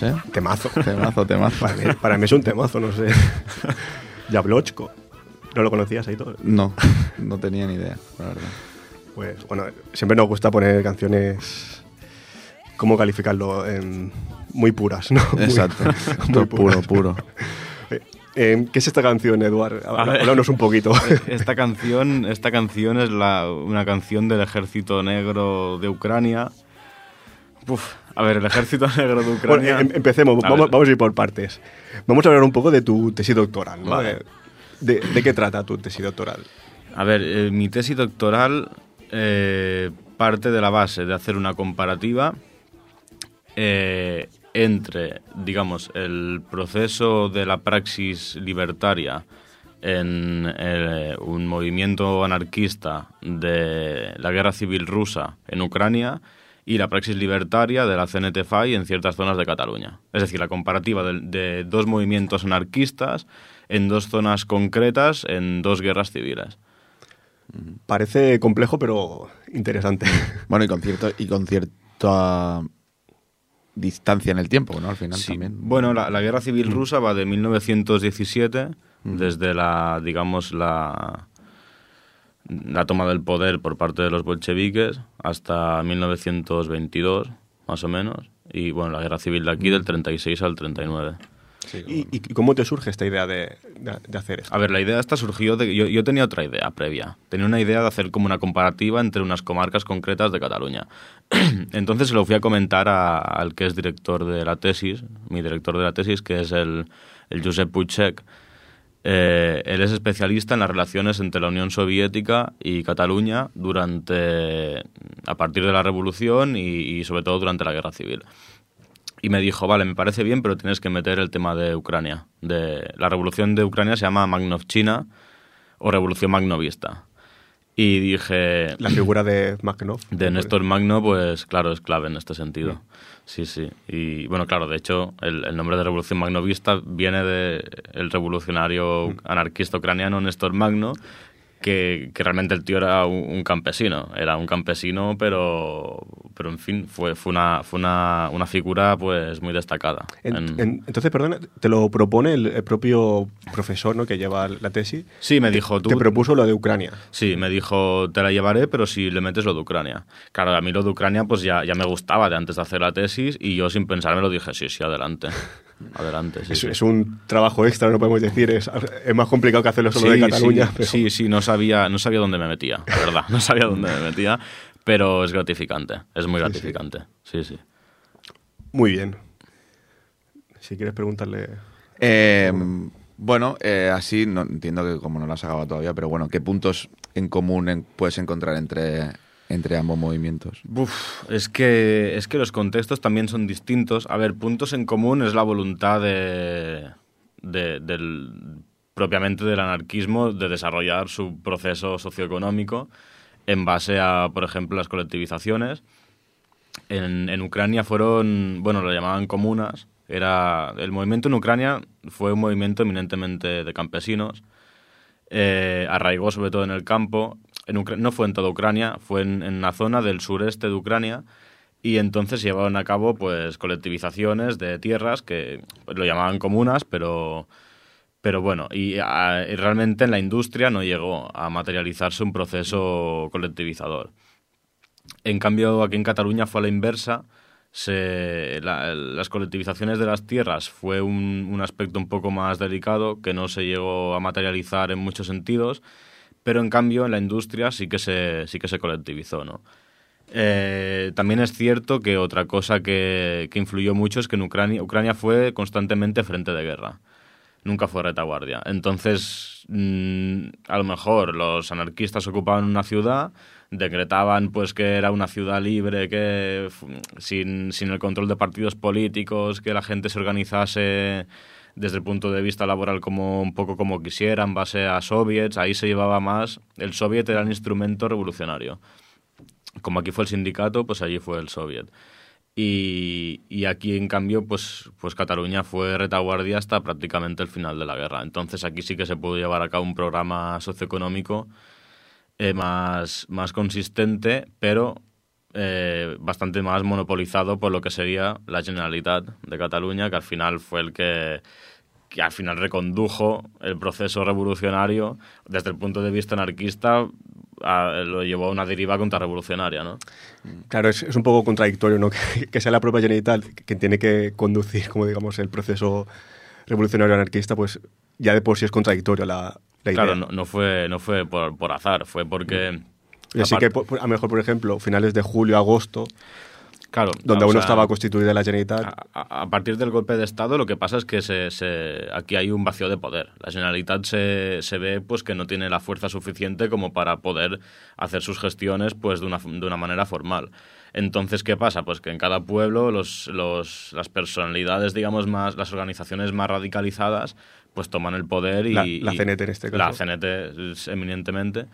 ¿Eh? Temazo. Temazo, temazo. Para mí, para mí es un temazo, no sé. Yablochko. ¿No lo conocías ahí todo? No, no tenía ni idea, la verdad. Pues bueno, siempre nos gusta poner canciones. ¿Cómo calificarlo? Em, muy puras, ¿no? Exacto. muy puro, puras. puro. Em, ¿Qué es esta canción, Eduard? Háblanos un poquito. Esta canción, esta canción es la, una canción del ejército negro de Ucrania. Uf, a ver, el ejército negro de Bueno, Ucrania. em- empecemos, A vamos, vamos a ir por partes. Vamos a hablar un poco de tu tesis doctoral, ¿no? Vale. De, de qué trata tu tesis doctoral? A ver, eh, mi tesis doctoral eh, parte de la base de hacer una comparativa eh, entre, digamos, el proceso de la praxis libertaria en eh, un movimiento anarquista de la guerra civil rusa en Ucrania y la praxis libertaria de la CNT-FAI en ciertas zonas de Cataluña. Es decir, la comparativa de, de dos movimientos anarquistas en dos zonas concretas en dos guerras civiles. Parece complejo, pero interesante. Bueno, y con, cierto, y con cierta distancia en el tiempo, ¿no? Al final Sí. también. Bueno, la, la guerra civil rusa va de 1917, desde la, digamos, la, la toma del poder por parte de los bolcheviques hasta 1922, más o menos. Y bueno, la guerra civil de aquí del 36 al 39. ¿Y, y cómo te surge esta idea de, de- de hacer esto? A ver, la idea esta surgió de... Yo, yo tenía otra idea previa. Tenía una idea de hacer como una comparativa entre unas comarcas concretas de Cataluña. Entonces se lo fui a comentar a- al que es director de la tesis, mi director de la tesis, que es el, el Josep Puigdec. Eh, él es especialista en las relaciones entre la Unión Soviética y Cataluña durante... a partir de la Revolución y, y sobre todo durante la Guerra Civil y me dijo, vale, me parece bien, pero tienes que meter el tema de Ucrania. De, la revolución de Ucrania se llama Magnovchina o Revolución Magnovista. Y dije, La figura de Makhno. de Néstor Magno, pues claro, es clave en este sentido. Sí, sí. Y bueno, claro, de hecho, el, el nombre de Revolución Magnovista viene del revolucionario anarquista ucraniano Néstor Magno, que, que realmente el tío era un, un campesino. Era un campesino, pero, pero en fin, fue, fue, una, fue una, una figura pues muy destacada. En- en- en- entonces, perdona, te lo propone el, el propio profesor ¿no? que lleva la tesis. Sí, me dijo tú. Te propuso lo de Ucrania. Sí, me dijo, te la llevaré, pero si le metes lo de Ucrania. Claro, a mí lo de Ucrania pues ya, ya me gustaba de antes de hacer la tesis y yo sin pensarme lo dije, sí, sí, adelante. Adelante, sí, es, sí. es un trabajo extra, no podemos decir. Es, es más complicado que hacerlo solo Sí, de Cataluña. sí, pero- sí, sí, no sabía, no sabía dónde me metía, la verdad. No sabía dónde me metía, pero es gratificante, es muy gratificante. Sí, sí. Muy bien. Si quieres preguntarle. Eh, bueno, eh, así no, entiendo que como no lo has acabado todavía, pero bueno, ¿qué puntos en común en- puedes encontrar entre, entre ambos movimientos? Es que, es que los contextos también son distintos. A ver, puntos en común es la voluntad de, de- del, propiamente del anarquismo de desarrollar su proceso socioeconómico en base a, por ejemplo, las colectivizaciones. En, en Ucrania fueron, bueno, lo llamaban comunas. Era, el movimiento en Ucrania fue un movimiento eminentemente de campesinos eh, arraigó sobre todo en el campo. No fue en toda Ucrania, fue en, en una zona del sureste de Ucrania y entonces se llevaron a cabo pues colectivizaciones de tierras que lo llamaban comunas, pero pero bueno, y, realmente en la industria no llegó a materializarse un proceso colectivizador. En cambio, aquí en Cataluña fue a la inversa. La- las colectivizaciones de las tierras fue un, un aspecto un poco más delicado que no se llegó a materializar en muchos sentidos, pero en cambio en la industria sí que se, sí que se colectivizó. ¿no? Eh, también es cierto que otra cosa que, que influyó mucho es que en Ucrania, Ucrania fue constantemente frente de guerra nunca fue retaguardia. Entonces, mm, a lo mejor los anarquistas ocupaban una ciudad, decretaban pues que era una ciudad libre, que sin, sin el control de partidos políticos, que la gente se organizase desde el punto de vista laboral como un poco como quisiera, en base a soviets, ahí se llevaba más, el soviet era el instrumento revolucionario. Como aquí fue el sindicato, pues allí fue el soviet. Y, y aquí, en cambio, pues, pues Cataluña fue retaguardia hasta prácticamente el final de la guerra. Entonces aquí sí que se pudo llevar a cabo un programa socioeconómico eh, más, más consistente, pero eh, bastante más monopolizado por lo que sería la Generalitat de Cataluña, que al final fue el que, que al final recondujo el proceso revolucionario desde el punto de vista anarquista, a- lo llevó a una deriva contrarrevolucionaria, ¿no? Claro, es, es un poco contradictorio, ¿no? Que, que sea la propia Generalitat quien tiene que conducir, como digamos, el proceso revolucionario anarquista, pues ya de por sí es contradictorio la, la idea. Claro, no, no fue, no fue por, por azar, fue porque... Y así que, por- a lo mejor, por ejemplo, finales de julio, agosto, Claro, donde aún no estaba constituida la Generalitat, a, partir del golpe de Estado lo que pasa es que se, se- aquí hay un vacío de poder. La Generalitat se, se ve pues que no tiene la fuerza suficiente como para poder hacer sus gestiones pues de una, de una manera formal. Entonces, ¿qué pasa? Pues que en cada pueblo los, los- las personalidades, digamos, más, las organizaciones más radicalizadas, pues toman el poder y... La- la CNT en este caso. La CNT es eminentemente,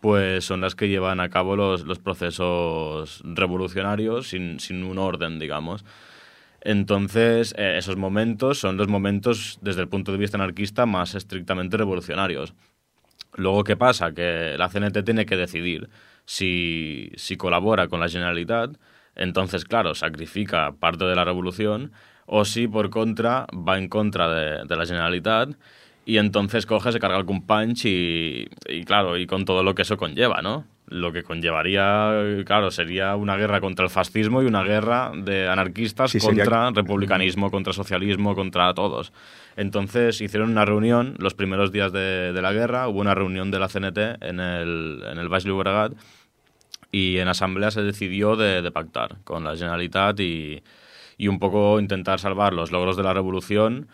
pues son las que llevan a cabo los, los procesos revolucionarios sin, sin un orden, digamos. Entonces, eh, esos momentos son los momentos, desde el punto de vista anarquista, más estrictamente revolucionarios. Luego, ¿qué pasa? Que la CNT tiene que decidir si, si colabora con la Generalitat, entonces, claro, sacrifica parte de la revolución, o si, por contra, va en contra de, de la Generalitat y entonces coge, se carga el punch y, y, claro, y con todo lo que eso conlleva, ¿no? Lo que conllevaría, claro, sería una guerra contra el fascismo y una guerra de anarquistas Sí, sería- contra republicanismo, contra socialismo, contra todos. Entonces hicieron una reunión los primeros días de, de la guerra, hubo una reunión de la CNT en el, en el Baix y en asamblea se decidió de, de pactar con la Generalitat y, y un poco intentar salvar los logros de la revolución,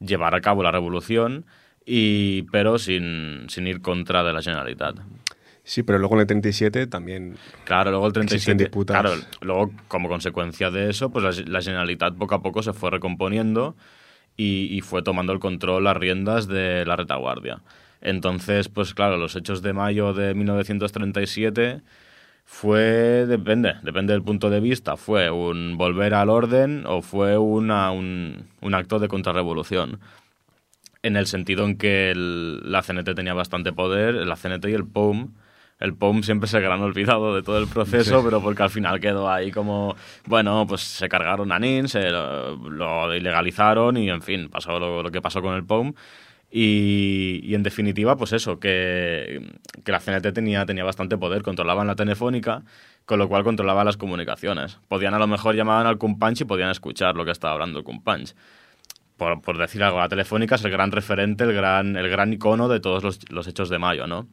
llevar a cabo la revolución, y, pero sin, sin ir contra de la Generalitat. sí, pero luego en el 37 también Claro, luego el Existen 37... disputas. Claro, luego como consecuencia de eso, pues la, la Generalitat poco a poco se fue recomponiendo y, y fue tomando el control, las riendas de la retaguardia. Entonces, pues claro, los hechos de mayo de 1937 fue, depende, depende del punto de vista, fue un volver al orden o fue una, un, un acto de contrarrevolución. En el sentido en que el- la CNT tenía bastante poder, la CNT y el POUM. El POUM siempre es el gran olvidado de todo el proceso, pero porque al final quedó ahí como, bueno, pues se cargaron a NIN, se lo, lo ilegalizaron y en fin, pasó lo, lo que pasó con el POUM. Y, y en definitiva, pues eso, que, que la CNT tenía, tenía bastante poder, controlaban la telefónica, con lo cual controlaban las comunicaciones. Podían a lo mejor llamaban al Cumpanch y podían escuchar lo que estaba hablando el Cumpanch. Por, por decir algo, la telefónica es el gran referente, el gran, el gran icono de todos los, los hechos de mayo, ¿no?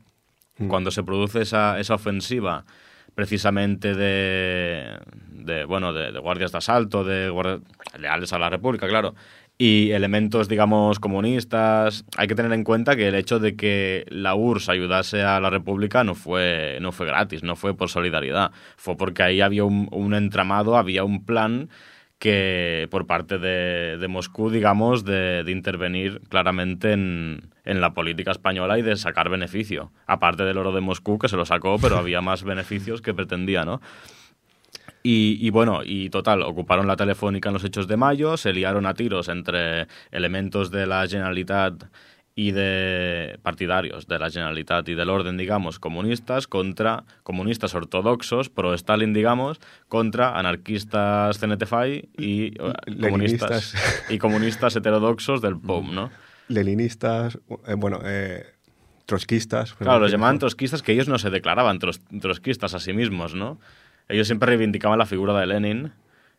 Cuando se produce esa, esa ofensiva precisamente de, de bueno de, de guardias de asalto, de guardias leales a la República, claro, y elementos, digamos, comunistas. Hay que tener en cuenta que el hecho de que la URSS ayudase a la República no fue, no fue gratis, no fue por solidaridad. Fue porque ahí había un, un entramado, había un plan que por parte de, de Moscú, digamos, de, intervenir claramente en, en la política española y de sacar beneficio. Aparte del oro de Moscú, que se lo sacó, pero había más beneficios que pretendía, ¿no? Y, y bueno, y total, ocuparon la telefónica en los hechos de mayo, se liaron a tiros entre elementos de la Generalitat y de partidarios de la Generalitat y del orden, digamos, comunistas contra comunistas ortodoxos, pro-Stalin, digamos, contra anarquistas CNTFI y comunistas, Leninistas. y comunistas heterodoxos del POUM, ¿no? leninistas, eh, bueno, eh, trotskistas. Claro, los llamaban trotskistas que ellos no se declaraban tros- trotskistas a sí mismos, ¿no? Ellos siempre reivindicaban la figura de Lenin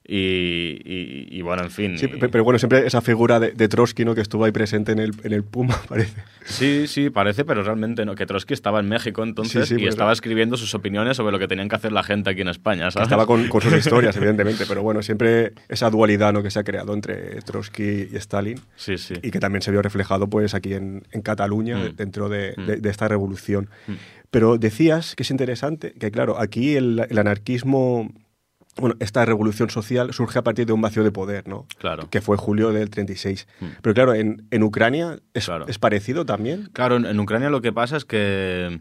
y, y- y, bueno, en fin. Sí, pero bueno, siempre esa figura de, de Trotsky, ¿no? Que estuvo ahí presente en el, en el Puma, parece. Sí, sí, parece, pero realmente no. Que Trotsky estaba en México entonces Sí, sí, y estaba escribiendo sus opiniones sobre lo que tenían que hacer la gente aquí en España, ¿sabes? Estaba con, con sus historias, evidentemente, pero bueno, siempre esa dualidad ¿no? que se ha creado entre Trotsky y Stalin Sí, sí. y que también se vio reflejado pues aquí en, en Cataluña Mm. dentro de, Mm. de- de esta revolución. Mm. Pero decías que es interesante que, claro, aquí el, el anarquismo, bueno, esta revolución social surge a partir de un vacío de poder, ¿no? Claro. Que fue julio del 36. Mm. Pero claro, en, en Ucrania es, Claro. es parecido también. Claro, en, en Ucrania lo que pasa es que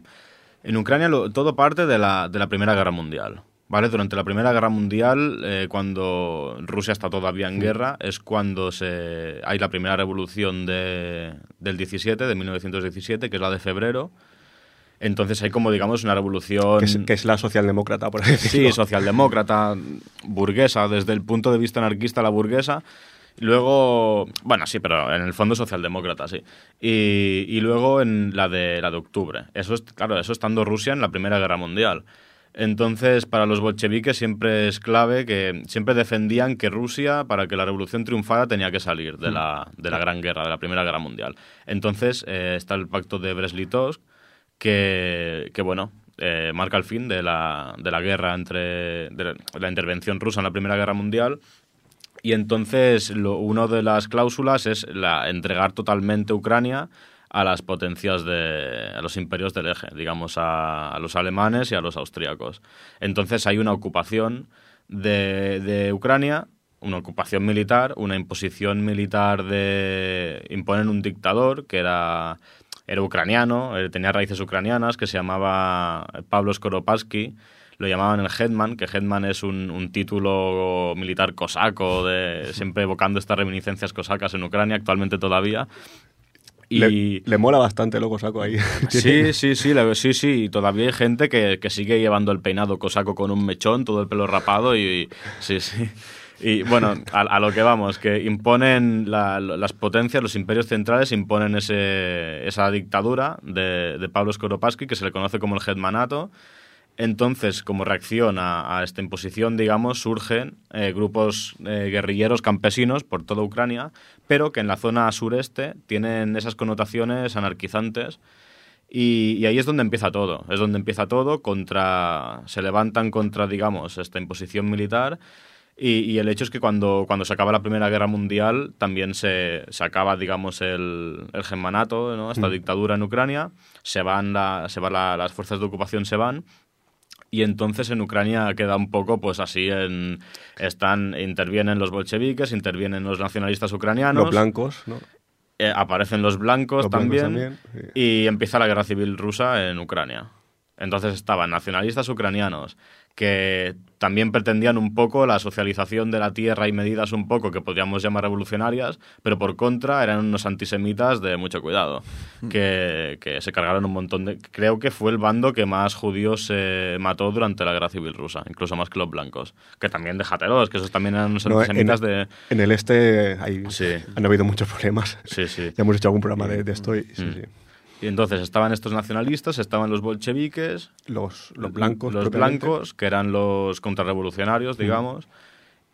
en Ucrania lo- todo parte de la, de la Primera Guerra Mundial. ¿Vale? Durante la Primera Guerra Mundial, eh, cuando Rusia está todavía en guerra, es cuando se, hay la primera revolución de, del 17, de 1917, que es la de febrero, Entonces hay como, digamos, una revolución... Que es, que es la socialdemócrata, por decirlo. Sí, socialdemócrata, burguesa, desde el punto de vista anarquista la burguesa. Luego, bueno, sí, pero en el fondo socialdemócrata, sí. Y, y luego en la de, la de octubre. Eso es, claro, eso estando Rusia en la Primera Guerra Mundial. Entonces, para los bolcheviques siempre es clave que siempre defendían que Rusia, para que la revolución triunfara, tenía que salir de la, de la Gran Guerra, de la Primera Guerra Mundial. Entonces, eh, está el pacto de Brest-Litovsk, que, bueno, eh, marca el fin de la, de la guerra entre la, intervención rusa en la Primera Guerra Mundial y entonces lo, una de las cláusulas es la, entregar totalmente Ucrania a las potencias de a los imperios del eje, digamos a, a los alemanes y a los austríacos. Entonces hay una ocupación de, de Ucrania, una ocupación militar, una imposición militar de imponen un dictador que era era ucraniano, eh, tenía raíces ucranianas, que se llamaba Pablo Skoropadsky, lo llamaban el Hetman, que Hetman es un, un título militar cosaco, de, siempre evocando estas reminiscencias cosacas en Ucrania, actualmente todavía. Y... Le, le, mola bastante lo cosaco ahí. Sí, sí, sí, sí, sí. Y todavía hay gente que, que, sigue llevando el peinado cosaco con un mechón, todo el pelo rapado y, y sí, sí. Y bueno, a, lo que vamos, que imponen la, las potencias, los imperios centrales imponen ese, esa dictadura de, de Pablo Skoropadsky, que se le conoce como el Hetmanato. Entonces, como reacción a, a esta imposición, digamos, surgen eh, grupos eh, guerrilleros campesinos por toda Ucrania, pero que en la zona sureste tienen esas connotaciones anarquizantes. Y, y, ahí es donde empieza todo, es donde empieza todo, contra, se levantan contra, digamos, esta imposición militar y, y, el hecho es que cuando, cuando se acaba la Primera Guerra Mundial también se, se acaba, digamos, el, el germanato, ¿no? esta mm. dictadura en Ucrania, se van, la, se van la, las fuerzas de ocupación se van y entonces en Ucrania queda un poco pues así en están intervienen los bolcheviques intervienen los nacionalistas ucranianos los blancos no eh, aparecen los blancos los también, blancos también sí. y empieza la guerra civil rusa en Ucrania entonces estaban nacionalistas ucranianos que también pretendían un poco la socialización de la tierra y medidas un poco que podríamos llamar revolucionarias, pero por contra eran unos antisemitas de mucho cuidado, que, que se cargaron un montón de... Creo que fue el bando que más judíos se mató durante la guerra civil rusa, incluso más que los blancos, que también déjatelos, que esos también eran unos no, antisemitas en, de... En el este hay, sí. han habido muchos problemas. Sí, sí. Ya hemos hecho algún programa de, de esto y, sí, Mm. sí. Y entonces estaban estos nacionalistas, estaban los bolcheviques, los, los blancos, los blancos, que eran los contrarrevolucionarios, digamos,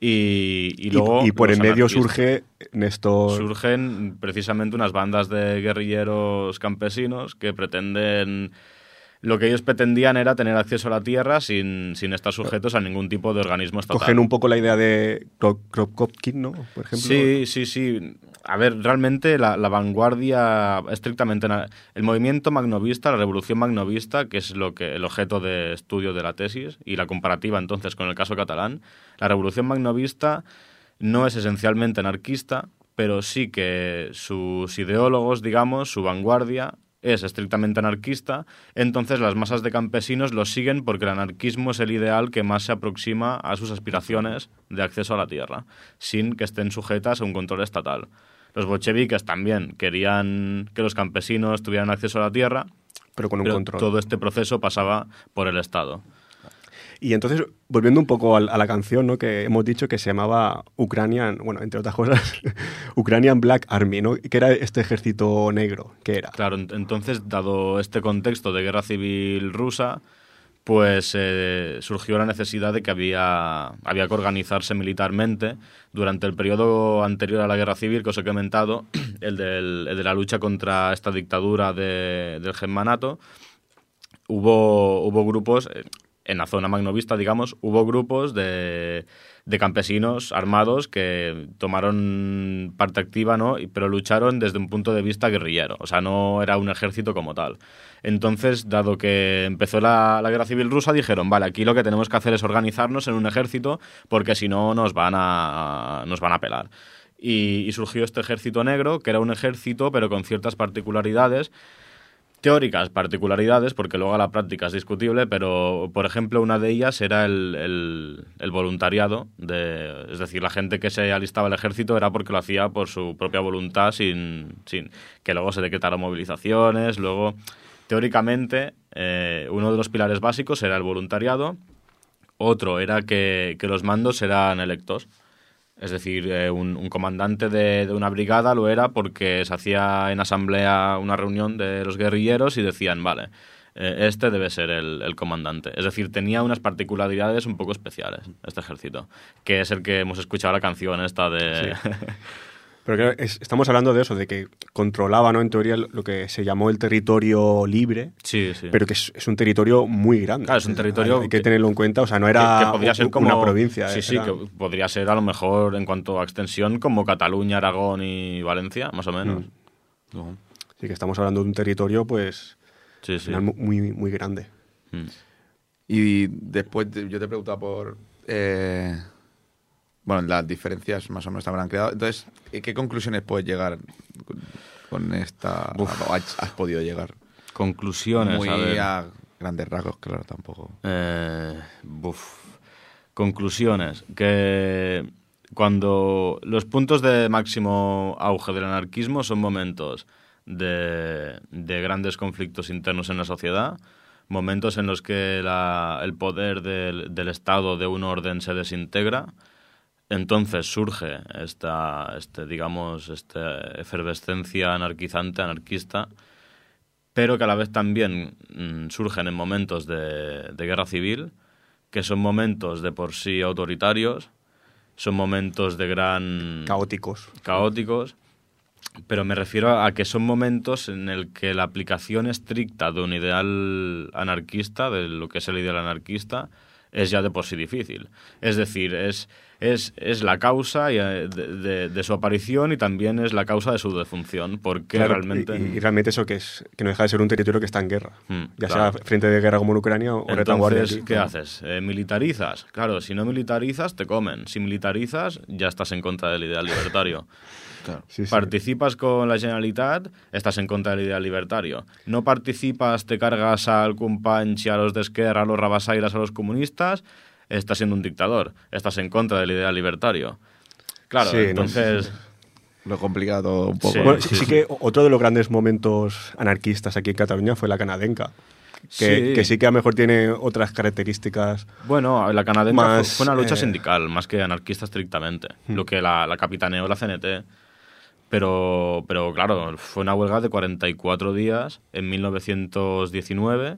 y, y, luego... Y, y por en medio surge Néstor... Surgen precisamente unas bandas de guerrilleros campesinos que pretenden... Lo que ellos pretendían era tener acceso a la tierra sin, sin estar sujetos a ningún tipo de organismo estatal. Cogen un poco la idea de Kropotkin, ¿no? Por ejemplo. Sí, sí, sí. A ver, realmente la, la, vanguardia estrictamente el movimiento magnovista, la revolución magnovista, que es lo que el objeto de estudio de la tesis y la comparativa entonces con el caso catalán, la revolución magnovista no es esencialmente anarquista, pero sí que sus ideólogos, digamos, su vanguardia es estrictamente anarquista, entonces las masas de campesinos lo siguen porque el anarquismo es el ideal que más se aproxima a sus aspiraciones de acceso a la tierra, sin que estén sujetas a un control estatal. Los bolcheviques también querían que los campesinos tuvieran acceso a la tierra, pero con un pero control. Todo este proceso pasaba por el Estado. Y entonces, volviendo un poco a, la canción, ¿no? Que hemos dicho que se llamaba Ucranian, bueno, entre otras cosas, Ukrainian Black Army, ¿no? Que era este ejército negro, que era. Claro, entonces, dado este contexto de guerra civil rusa, pues eh, surgió la necesidad de que había, había que organizarse militarmente. Durante el periodo anterior a la guerra civil que os he comentado, el, del, el de la lucha contra esta dictadura de, del germanato, hubo, hubo grupos, en la zona magnovista, digamos, hubo grupos de, de, campesinos armados que tomaron parte activa, ¿no? Pero lucharon desde un punto de vista guerrillero, o sea, no era un ejército como tal. Entonces, dado que empezó la, la, guerra civil rusa, dijeron, vale, aquí lo que tenemos que hacer es organizarnos en un ejército porque si no nos van a, nos van a pelar. Y, y surgió este ejército negro, que era un ejército, pero con ciertas particularidades teóricas particularidades, porque luego a la práctica es discutible, pero por ejemplo una de ellas era el, el, voluntariado, es decir, la gente que se alistaba al ejército era porque lo hacía por su propia voluntad, sin, sin que luego se decretaran movilizaciones, luego teóricamente, eh, uno de los pilares básicos era el voluntariado, otro era que, que los mandos eran electos. Es decir, eh, un, un comandante de, de una brigada lo era porque se hacía en asamblea una reunión de los guerrilleros y decían, vale, eh, este debe ser el, el comandante. Es decir, tenía unas particularidades un poco especiales, este ejército, que es el que hemos escuchado la canción esta de... Pero claro, es- estamos hablando de eso, de que controlaba, ¿no? En teoría, lo que se llamó el territorio libre, sí, sí. pero que es, es un territorio muy grande. Claro, es un territorio Hay, hay que, que- tenerlo en cuenta. O sea, no era que, que podría ser como una provincia. Sí, sí, era- que podría ser a lo mejor en cuanto a extensión como Cataluña, Aragón y Valencia, más o menos. Mm. Sí, que estamos hablando de un territorio, pues, Sí, sí. muy, muy grande. Mm. Y después yo te he preguntado por... eh, bueno, las diferencias más o menos habrán quedado. Entonces, ¿qué conclusiones puedes llegar con, con esta... o has, has podido llegar? Conclusiones, Muy a ver. a grandes rasgos, claro, tampoco. Eh, buf. Conclusiones. Que cuando los puntos de máximo auge del anarquismo son momentos de, de grandes conflictos internos en la sociedad, momentos en los que la- el poder del, del Estado de un orden se desintegra, entonces surge esta, este, digamos, esta efervescencia anarquizante, anarquista, pero que a la vez también mm, surgen en momentos de, de guerra civil, que son momentos de por sí autoritarios, son momentos de gran... Caóticos. caóticos, pero me refiero a que son momentos en el que la aplicación estricta de un ideal anarquista, de lo que es el ideal anarquista, es ya de por sí difícil. Es decir, es, es, es la causa eh, de, de- de su aparición y también es la causa de su defunción, porque Claro, realmente... y, y realmente eso que es que no deja de ser un territorio que está en guerra. Mm, ya claro. sea frente de guerra como en Ucrania o retaguardia. ¿qué haces? Eh, ¿Militarizas? Claro, si no militarizas, te comen. Si militarizas, ya estás en contra del ideal libertario. Sí, sí. Participas con la Generalitat, estás en contra del ideal libertario. No participas, te cargas al Companys y a los de Esquerra, a los Rabasairas, a los comunistas, estás siendo un dictador. Estás en contra del ideal libertario. Claro, Sí, no, entonces... Lo complicado un poco. Sí. Bueno, sí, sí que otro de los grandes momentos anarquistas aquí en Cataluña fue la canadenca. Que Sí. que, sí que a lo mejor tiene otras características. Bueno, la canadenca Más, fue, una lucha eh, sindical, más que anarquista estrictamente. Lo que la, la capitaneó la CNT. Pero, pero claro, fue una huelga de 44 días en 1919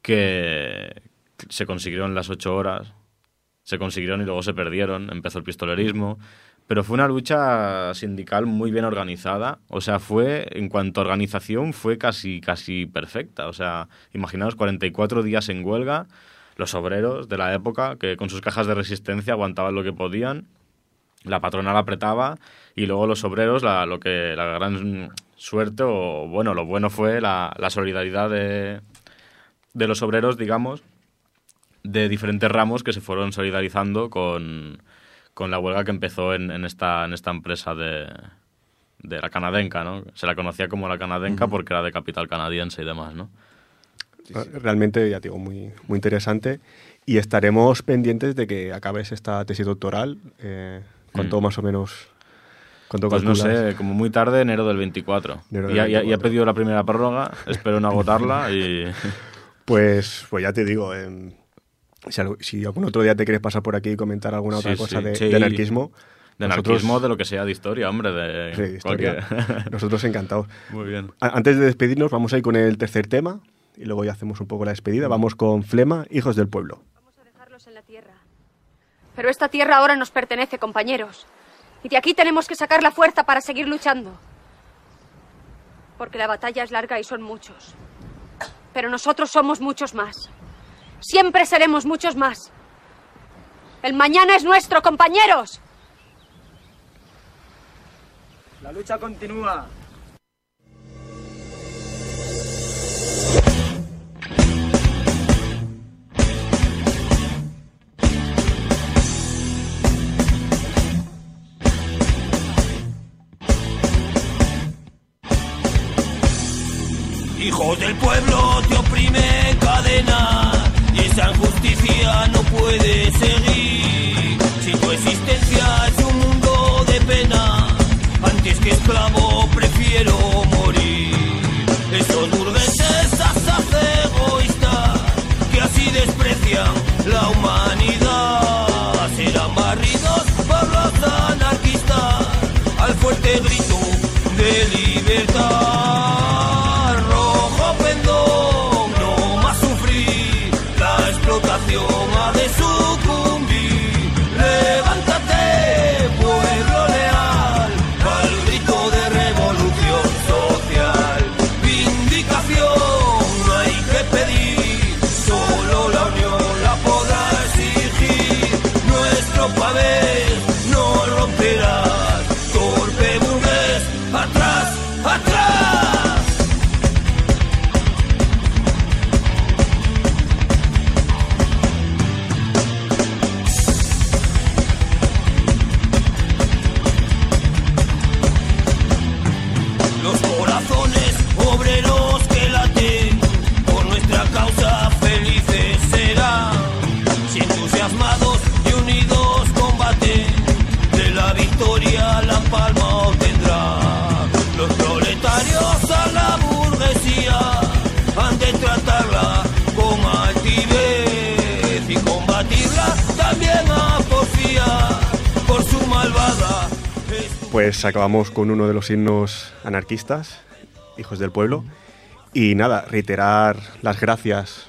que se consiguieron las 8 horas, se consiguieron y luego se perdieron, empezó el pistolerismo. Pero fue una lucha sindical muy bien organizada. O sea, fue, en cuanto a organización, fue casi, casi perfecta. O sea, imaginaos 44 días en huelga, los obreros de la época, que con sus cajas de resistencia aguantaban lo que podían, la patronal apretaba y luego los obreros, la, lo que, la gran suerte, o bueno, lo bueno fue la, solidaridad de los obreros, digamos, de diferentes ramos que se fueron solidarizando con, con la huelga que empezó en, en esta, en esta empresa de, de la canadenca, ¿no? Se la conocía como la canadenca porque era de capital canadiense y demás, ¿no? Realmente, ya digo, muy, muy interesante. Y estaremos pendientes de que acabes esta tesis doctoral. Eh, ¿Cuánto Mm. más o menos? ¿Cuánto Pues no calculas? sé, como muy tarde, enero del 24. Enero del ya, ya- ya he 24. pedido la primera prórroga, espero no agotarla y... Pues, pues ya te digo, em, si, algo- si algún otro día te quieres pasar por aquí y comentar alguna otra cosa sí, de, sí. de anarquismo. De nosotros- anarquismo, de lo que sea, de historia, hombre, de, Sí, de historia. cualquier- Nosotros encantados. Muy bien. A- Antes de despedirnos, vamos a ir con el tercer tema y luego ya hacemos un poco la despedida. Vamos con Flema, Hijos del Pueblo. Vamos a dejarlos en la tierra. Pero esta tierra ahora nos pertenece, compañeros. Y de aquí tenemos que sacar la fuerza para seguir luchando. Porque la batalla es larga y son muchos. Pero nosotros somos muchos más. Siempre seremos muchos más. El mañana es nuestro, compañeros. La lucha continúa. Hijos del pueblo te oprime cadena este grito de libertad. Pues acabamos con uno de los himnos anarquistas, Hijos del Pueblo. Y nada, reiterar las gracias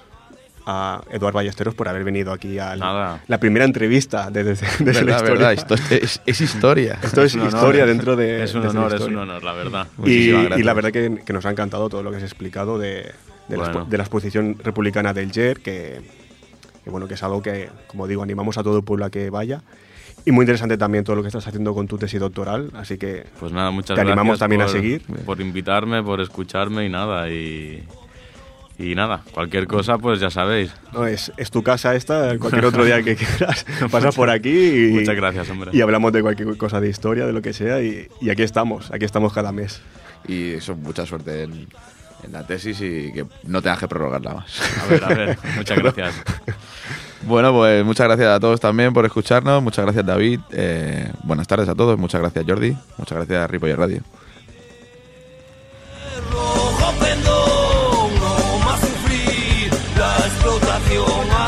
a Eduard Ballesteros por haber venido aquí a la primera entrevista de, de- de la Verdad, historia. verdad, esto es, es historia. Esto es historia dentro de. Es un honor, es un honor, la verdad. Y, y la verdad que, que nos ha encantado todo lo que has explicado de, de, la, Bueno. de la exposición republicana del JER, que, que bueno, que es algo que, como digo, animamos a todo el pueblo a que vaya. Y muy interesante también todo lo que estás haciendo con tu tesis doctoral, así que Pues nada, muchas Te gracias. animamos también a seguir. Por invitarme, por escucharme y nada. Y, y nada, cualquier cosa, pues ya sabéis. no, es, es tu casa esta, cualquier otro día que quieras, pasas por aquí y, Muchas gracias, hombre. y hablamos de cualquier cosa de historia, de lo que sea, y, y aquí estamos, aquí estamos cada mes. Y eso, mucha suerte en, en la tesis y que no tengas que prorrogarla más. A ver, a ver, muchas gracias. Bueno, pues muchas gracias a todos también por escucharnos. Muchas gracias, David. Eh, buenas tardes a todos. Muchas gracias, Jordi. Muchas gracias, Ripoller Radio. rojo no